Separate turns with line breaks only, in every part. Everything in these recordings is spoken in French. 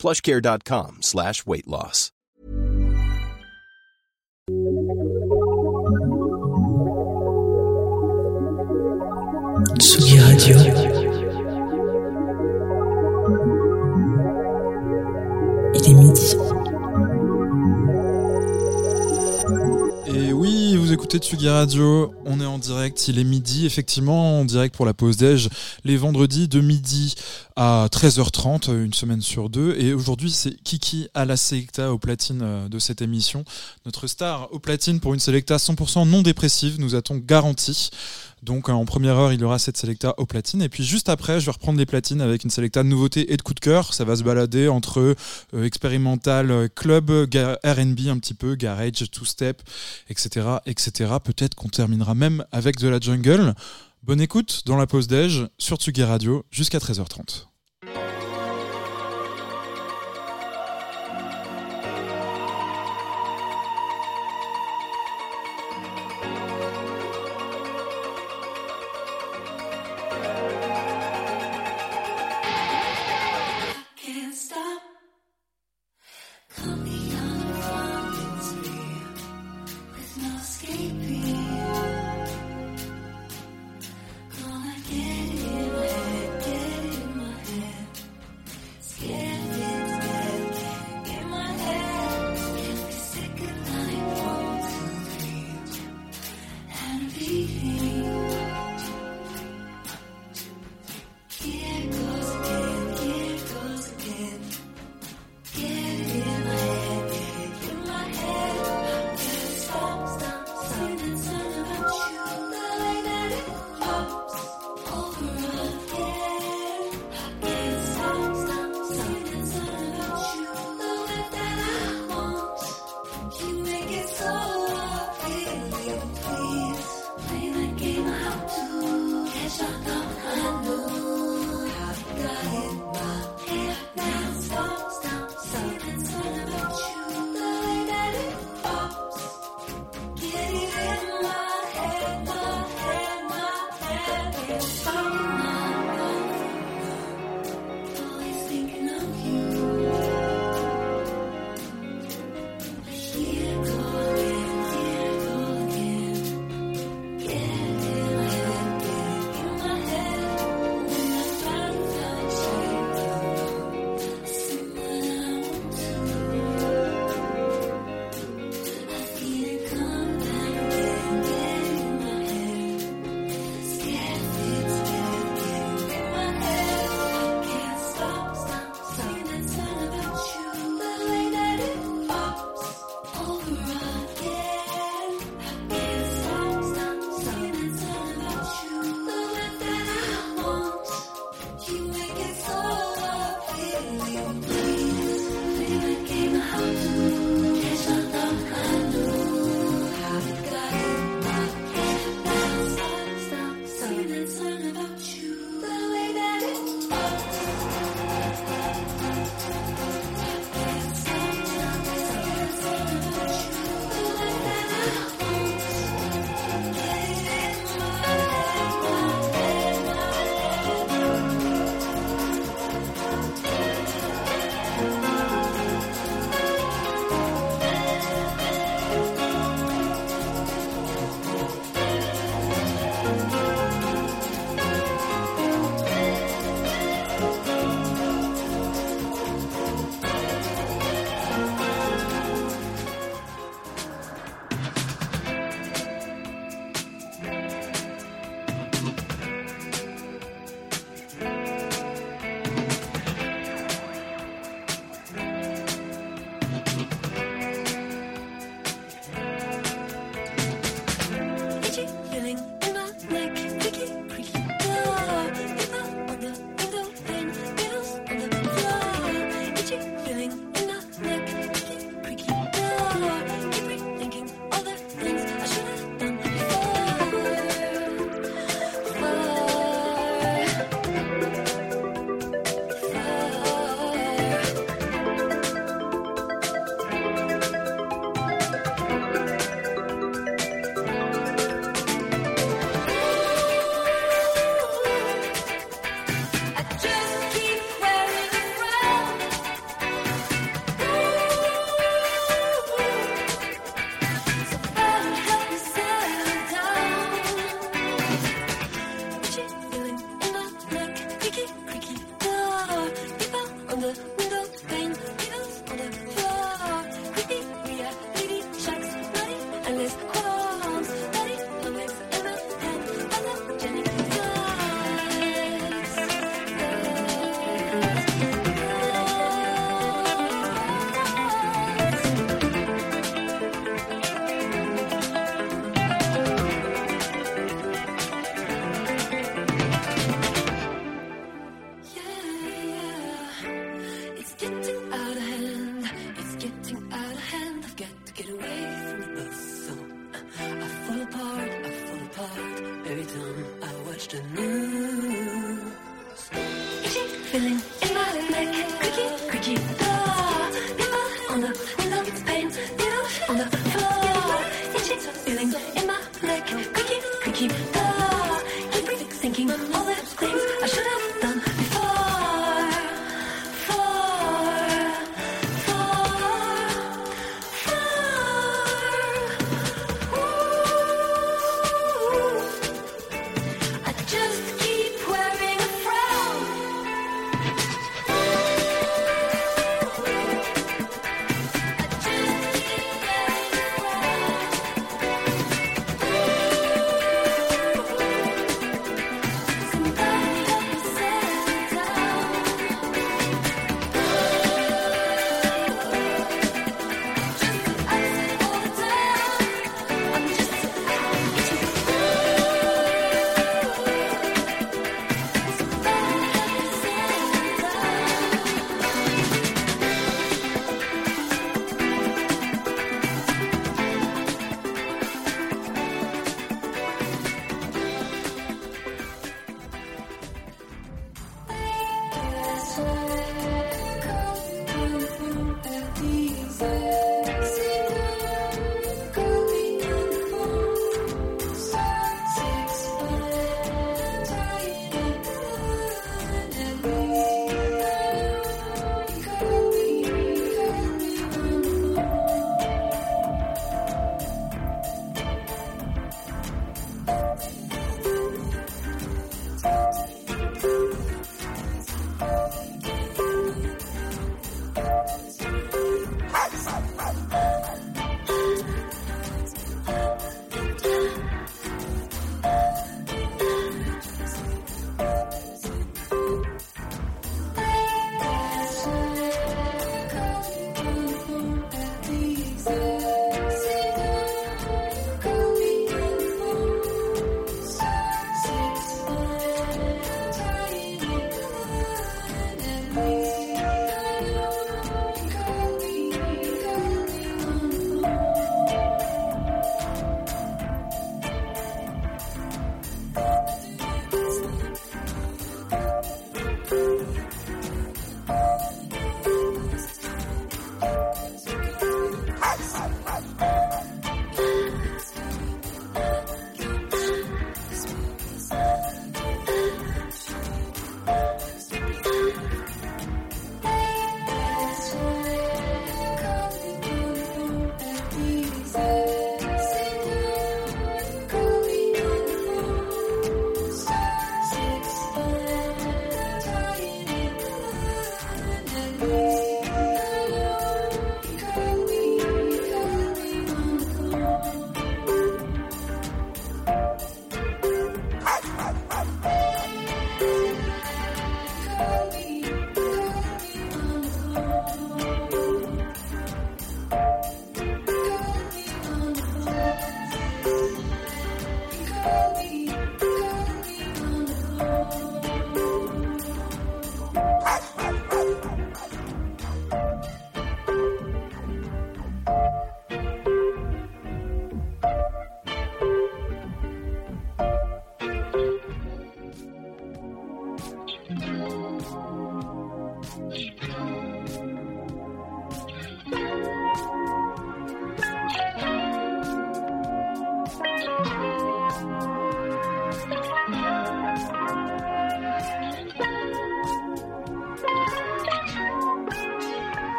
plushcare.com slash weight loss.
Tsugi Radio. Il est midi.
Et oui, vous écoutez Tsugi Radio, on est en direct, il est midi, effectivement, en direct pour la pause déj, les vendredis de midi à 13h30, une semaine sur deux. Et aujourd'hui, c'est Kiki à la Selecta au platine euh, de cette émission. Notre star au platine pour une Selecta 100% non dépressive, nous a-t-on garanti. Donc en première heure, il y aura cette Selecta au platine. Et puis juste après, je vais reprendre les platines avec une Selecta de nouveautés et de coup de cœur. Ça va se balader entre euh, expérimental, euh, club, R&B un petit peu, garage, two-step, etc. etc. Peut-être qu'on terminera même avec de la jungle. Bonne écoute dans la pause déj sur Tsugi Radio jusqu'à 13h30.
That is so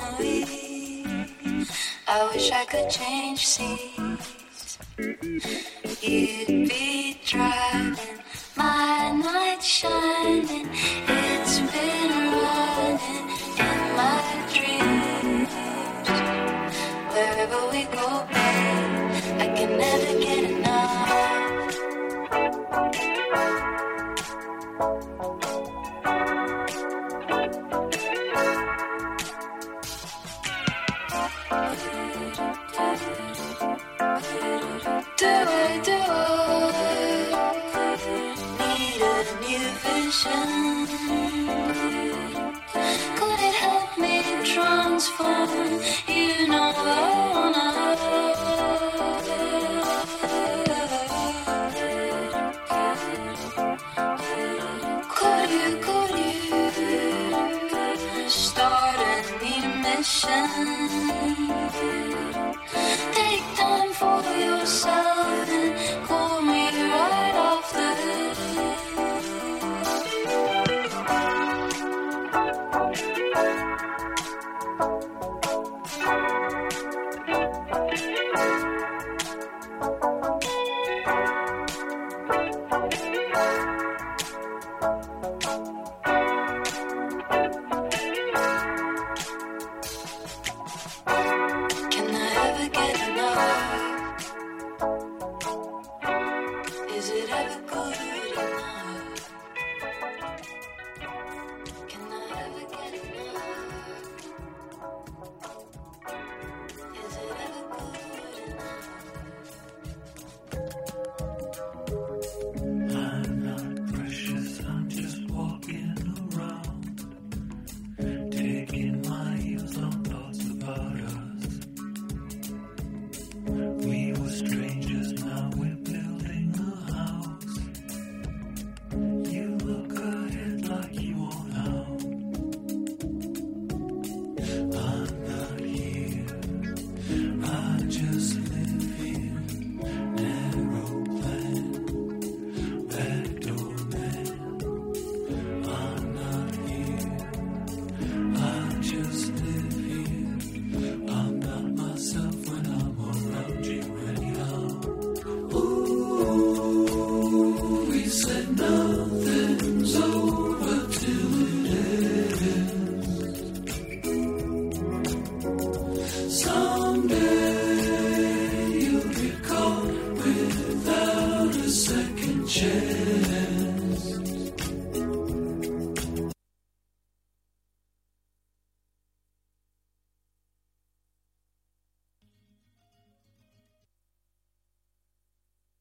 just. I wish I could change scenes. You'd be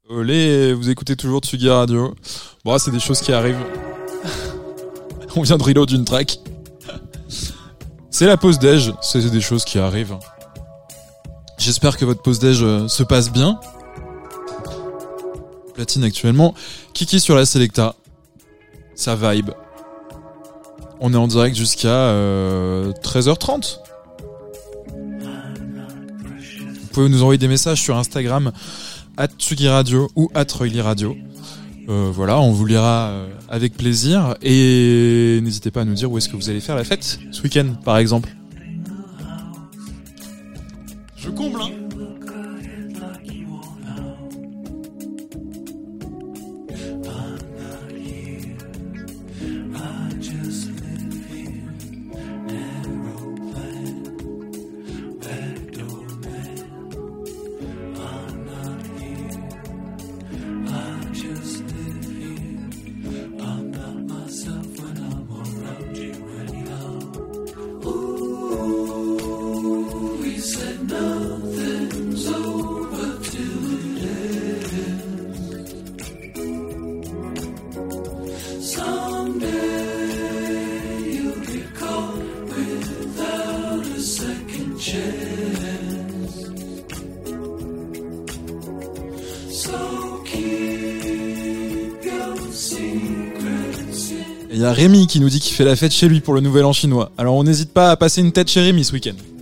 Olé, vous écoutez toujours Tsugi Radio. Bon, c'est des choses qui arrivent. On vient de reload d'une track. C'est la pause déj, c'est des choses qui arrivent. J'espère que votre pause déj euh, se passe bien. Platine actuellement. Kiki sur la Selecta. Ça vibe. On est en direct jusqu'à euh, 13h30. Vous pouvez nous envoyer des messages sur Instagram at Tsugi Radio ou at Radio. Euh, voilà, on vous lira euh, avec plaisir et n'hésitez pas à nous dire où est-ce que vous allez faire la fête ce week-end, par exemple. Je comble, hein fait la fête chez lui pour le nouvel an chinois. Alors on n'hésite pas à passer une tête chez Rémi ce week-end.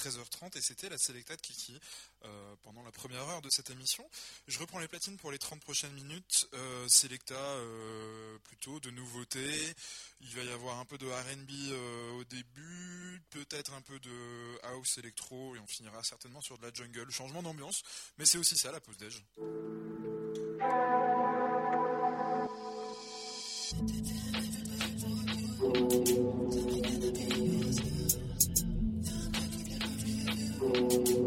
13h30 et c'était la Selecta de Kiki euh, pendant la première heure de cette émission. Je reprends les platines pour les 30 prochaines minutes. Euh, Selecta euh, plutôt de nouveautés. Il va y avoir un peu de RB euh, au début, peut-être un peu de house électro et on finira certainement sur de la jungle. Changement d'ambiance, mais c'est aussi ça la pause déj. Ce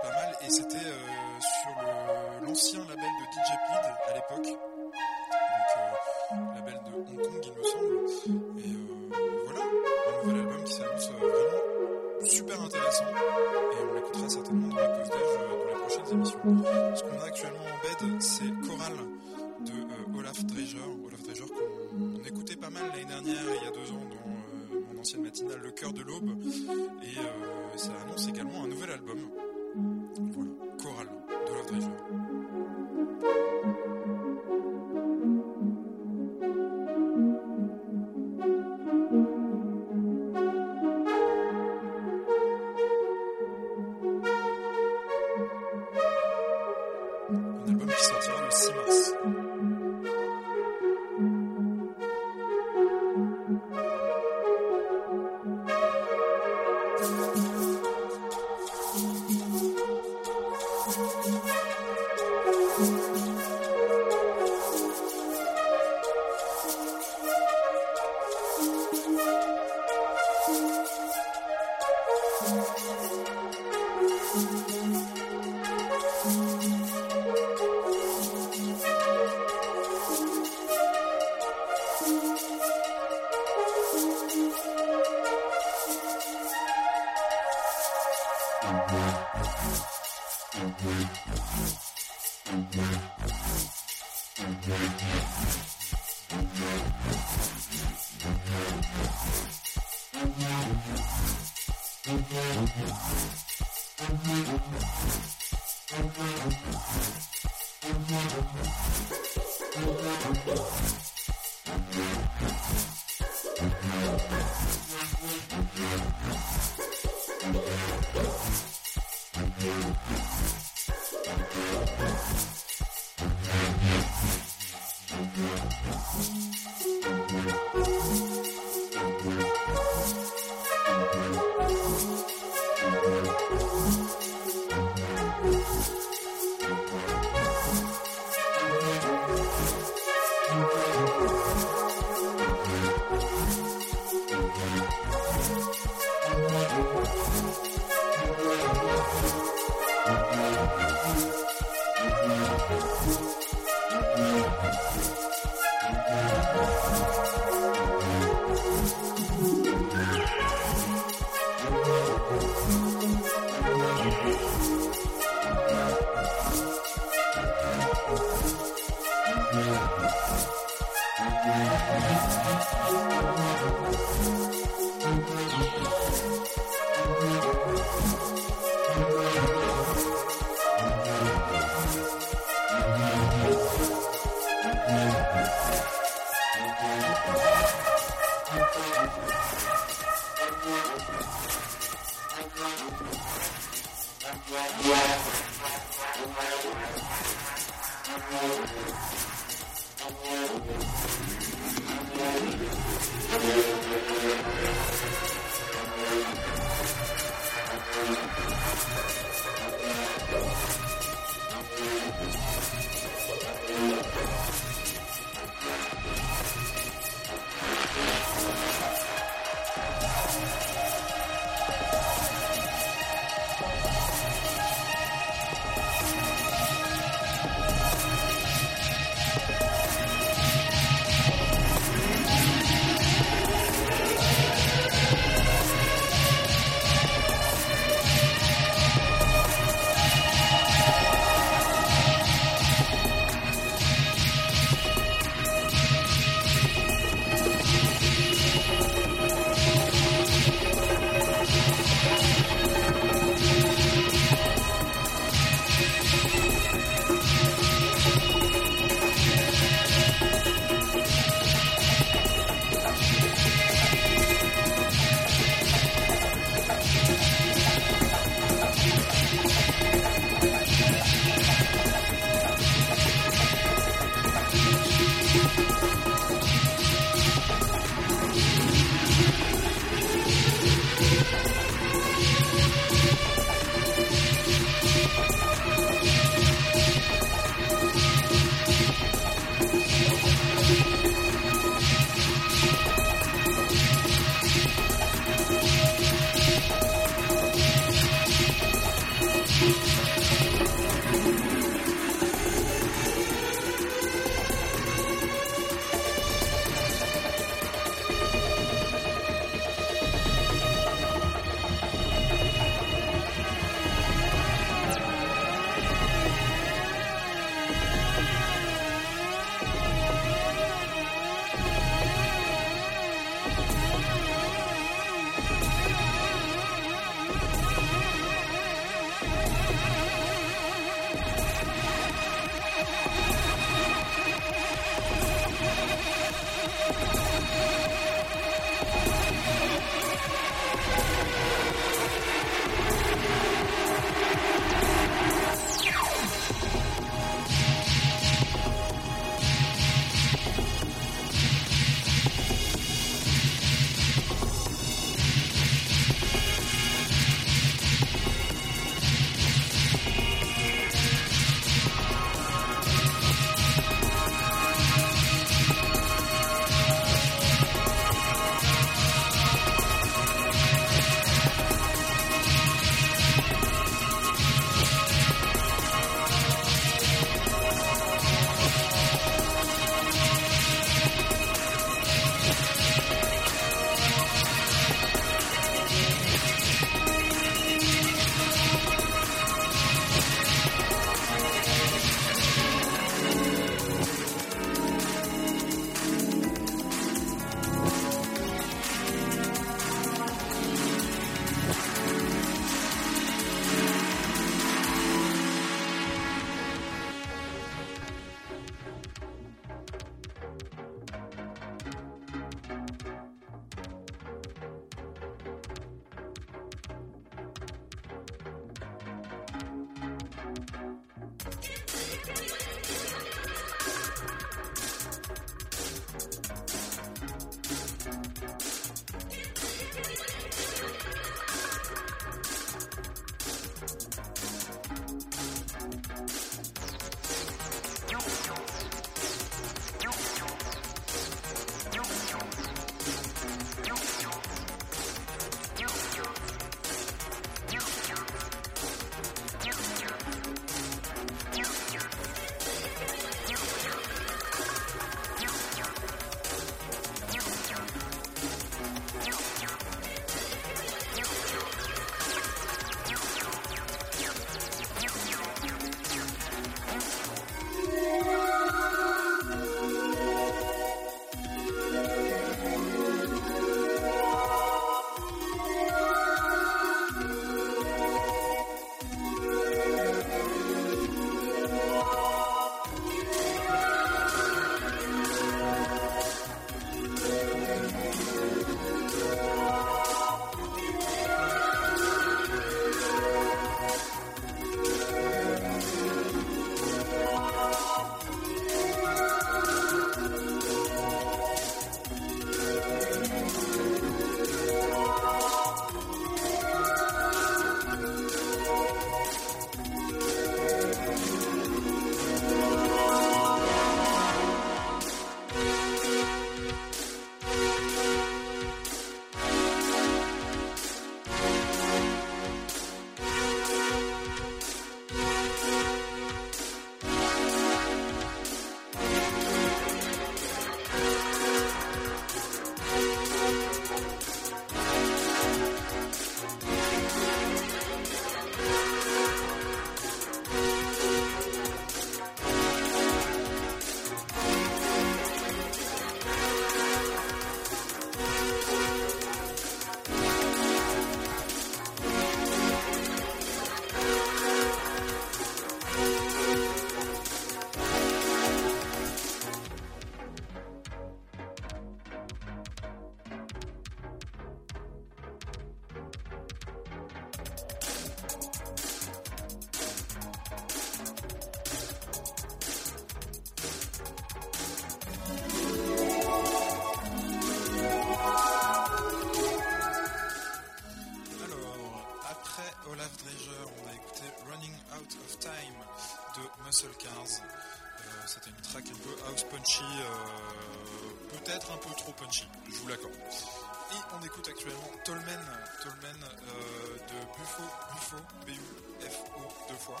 Muscle Cars. Euh, C'était une track un peu house punchy, euh, peut-être un peu trop punchy, je vous l'accorde. Et on écoute actuellement Tolmen, Tolmen euh, de Buffo, Buffo, B-U-F-O, deux fois.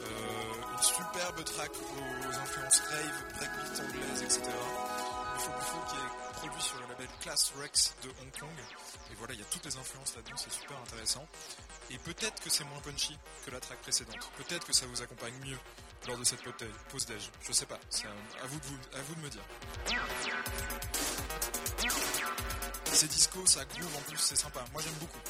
Euh, une superbe track aux influences rave, breakbeat anglaise, etc. Buffo Buffo qui est produit sur le label Class Rex de Hong Kong. Et voilà, il y a toutes les influences là-dedans, c'est super intéressant. Et peut-être que c'est moins punchy que la track précédente. Peut-être que ça vous accompagne mieux lors de cette pause déj. Je sais pas, c'est à, vous de vous, à vous de me dire. C'est disco, ça groove en plus, c'est sympa. Moi j'aime beaucoup.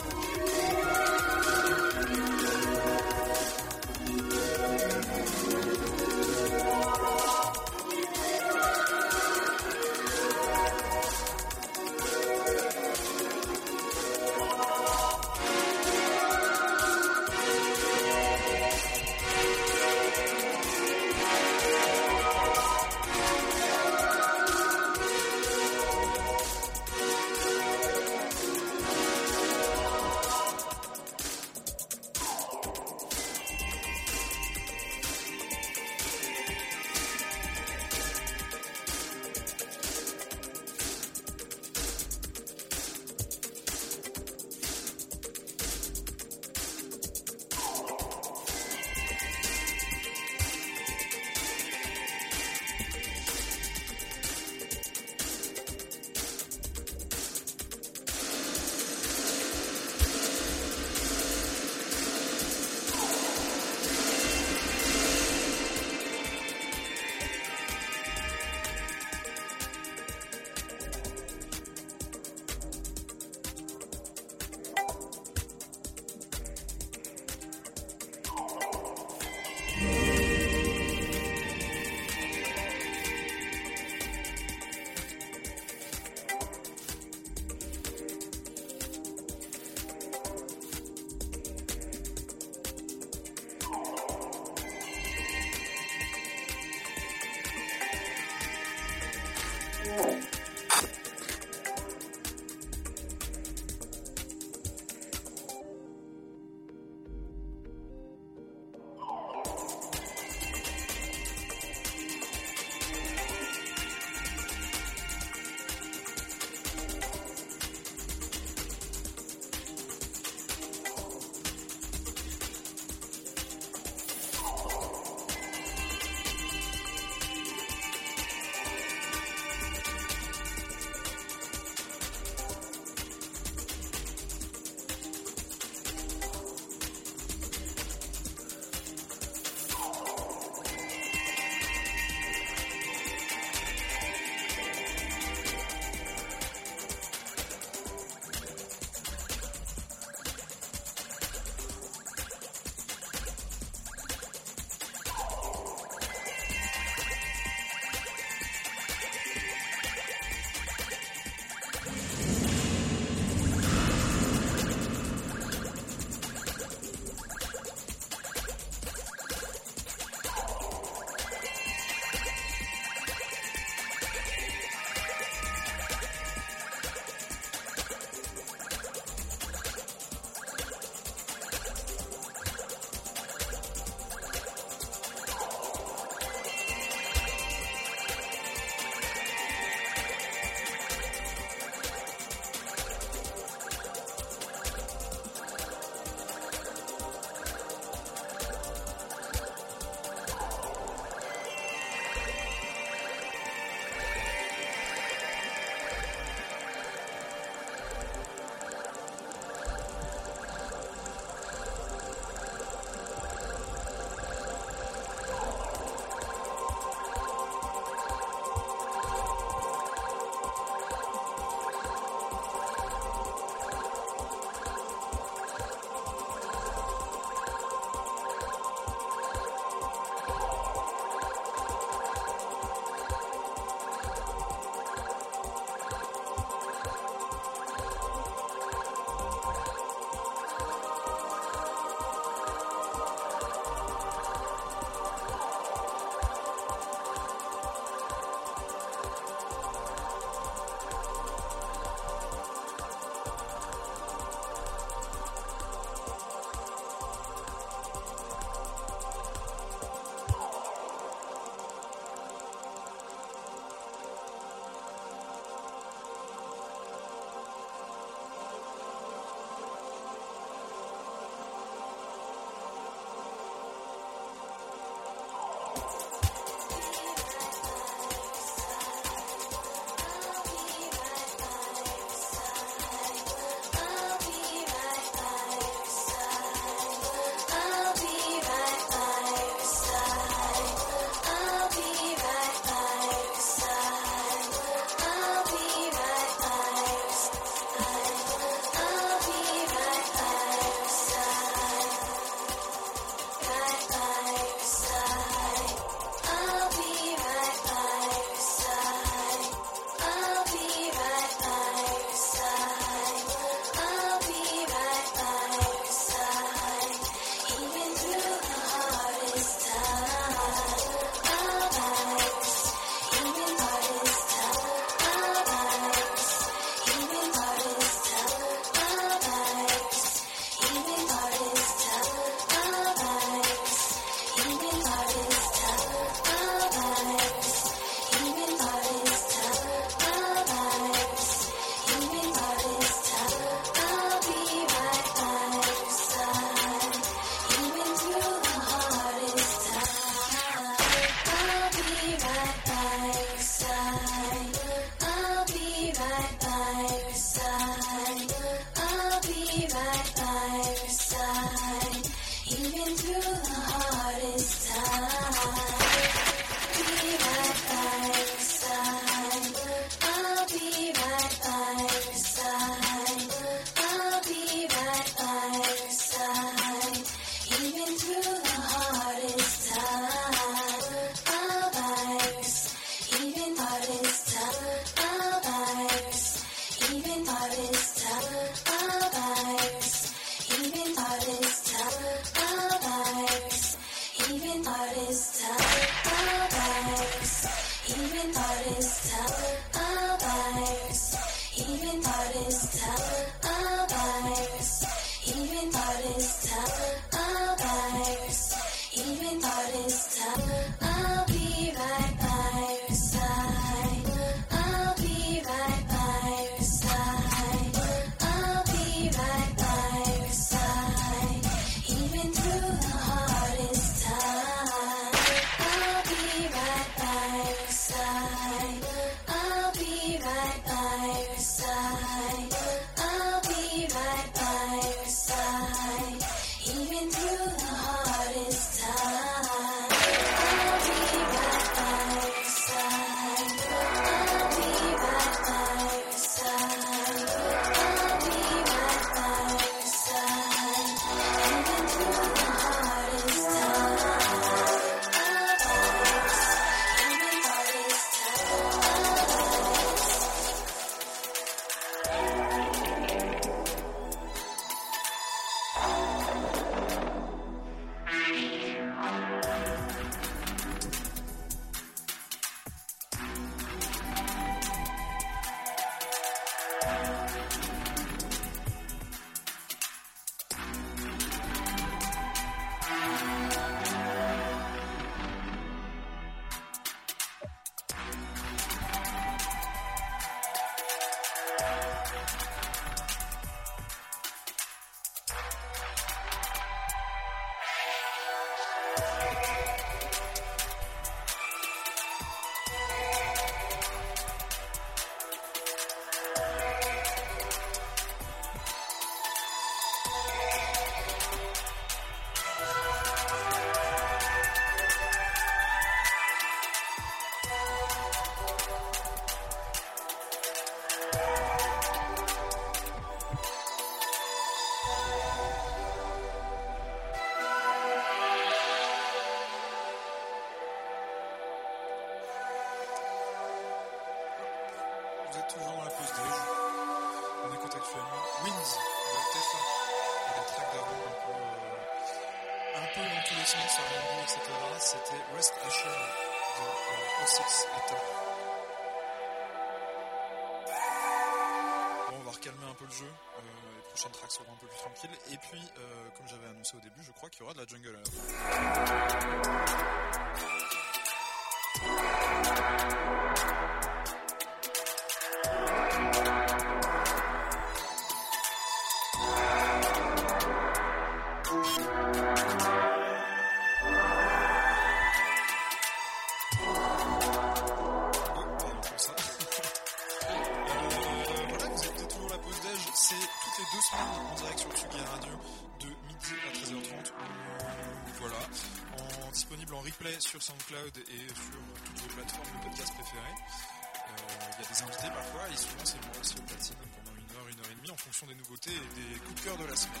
Et sur toutes vos plateformes de podcast préférées. Euh, Il y a des invités parfois et souvent c'est moi aussi au platine pendant une heure, une heure et demie en fonction des nouveautés et des coups de cœur de la semaine.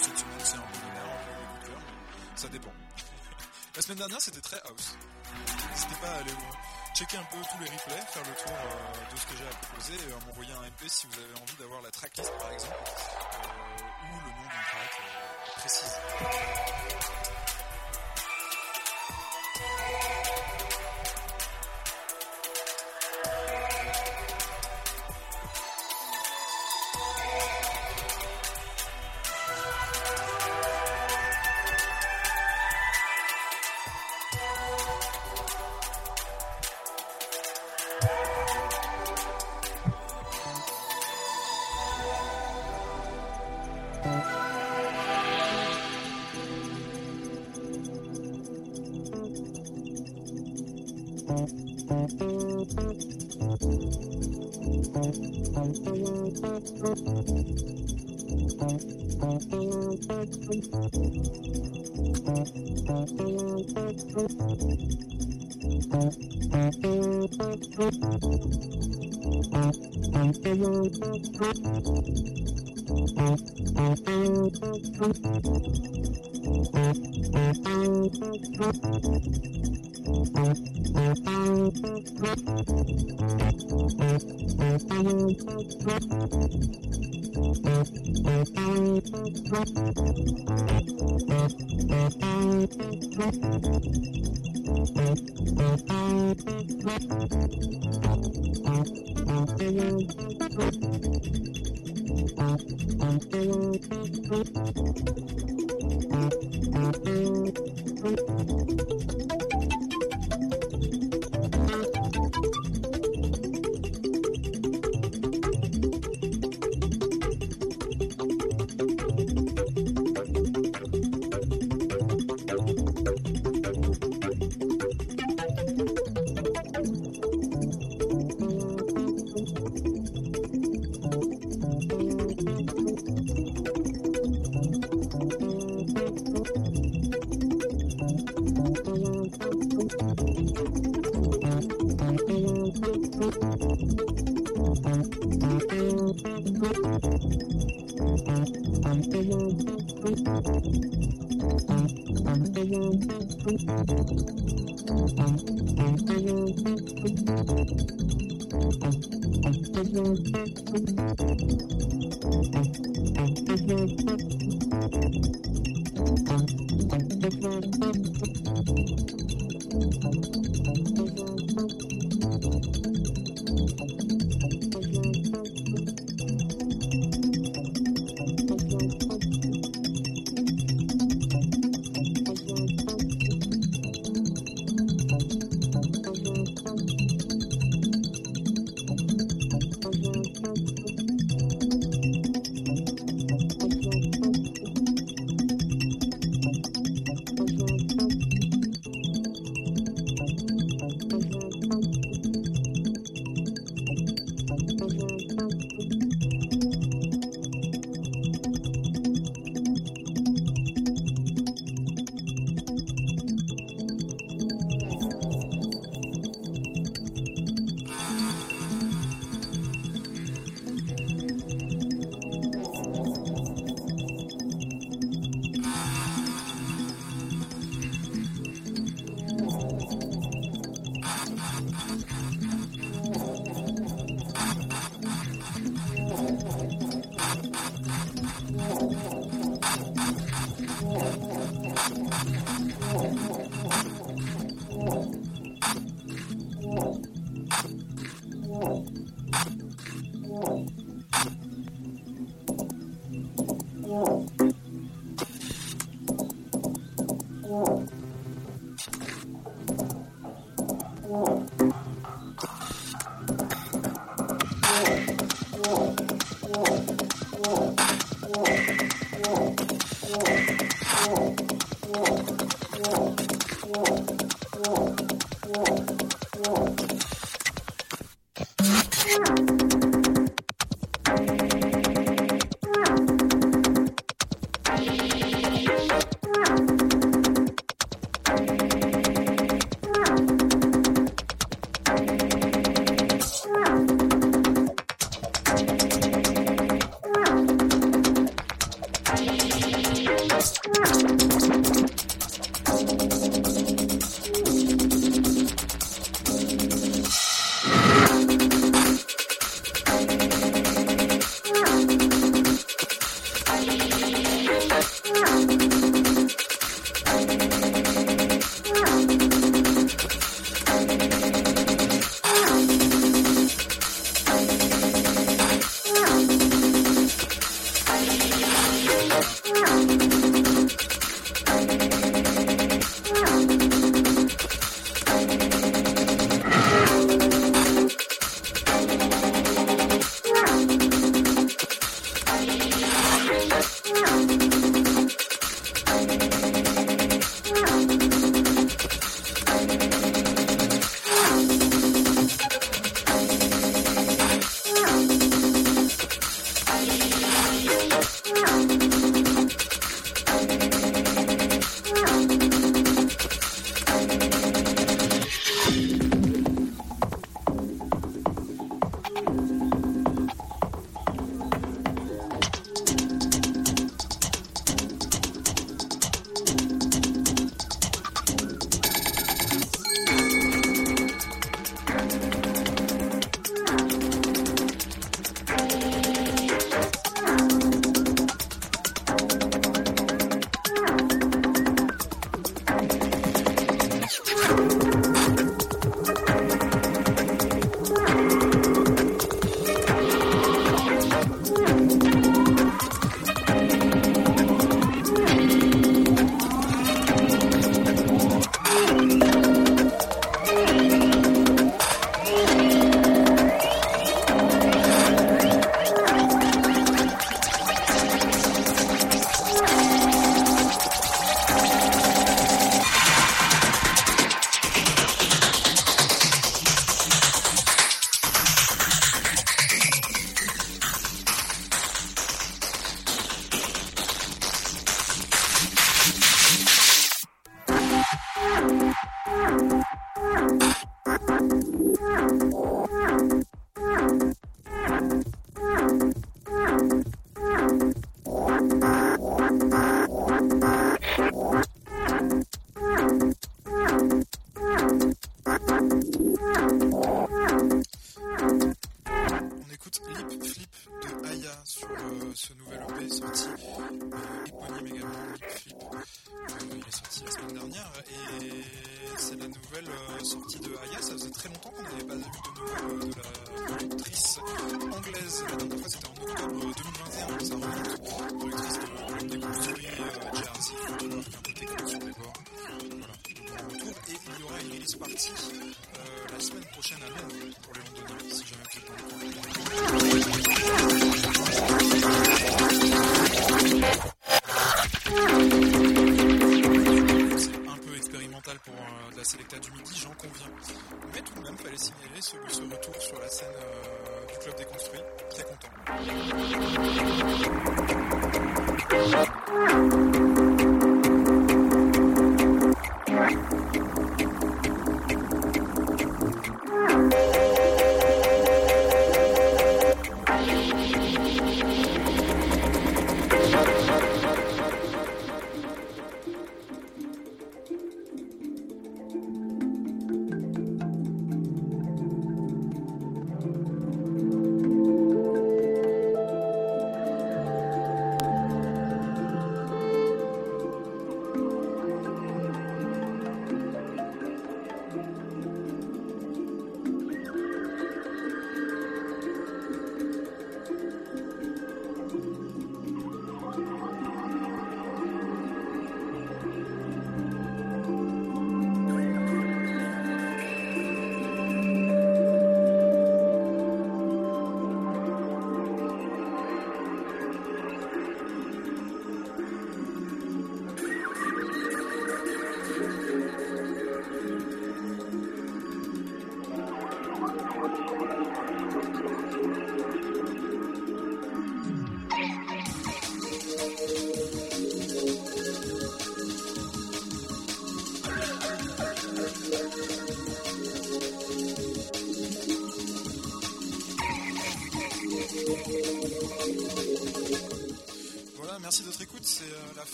Cette semaine c'est un peu un peu les coups de cœur, ça dépend. La semaine dernière c'était très house. N'hésitez pas à aller euh, checker un peu tous les replays, faire le tour euh, de ce que j'ai à proposer et m'envoyer un MP si vous avez envie d'avoir la tracklist par exemple euh, ou le nom d'une track précise.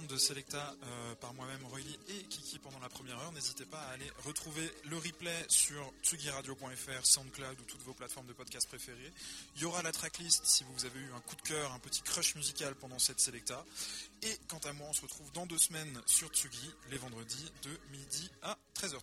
de Selecta euh, par moi-même, Royli et Kiki pendant la première heure. N'hésitez pas à aller retrouver le replay sur tsugiradio.fr, SoundCloud ou toutes vos plateformes de podcast préférées. Il y aura la tracklist si vous avez eu un coup de cœur, un petit crush musical pendant cette Selecta. Et quant à moi, on se retrouve dans deux semaines sur Tsugi, les vendredis de midi à 13h30.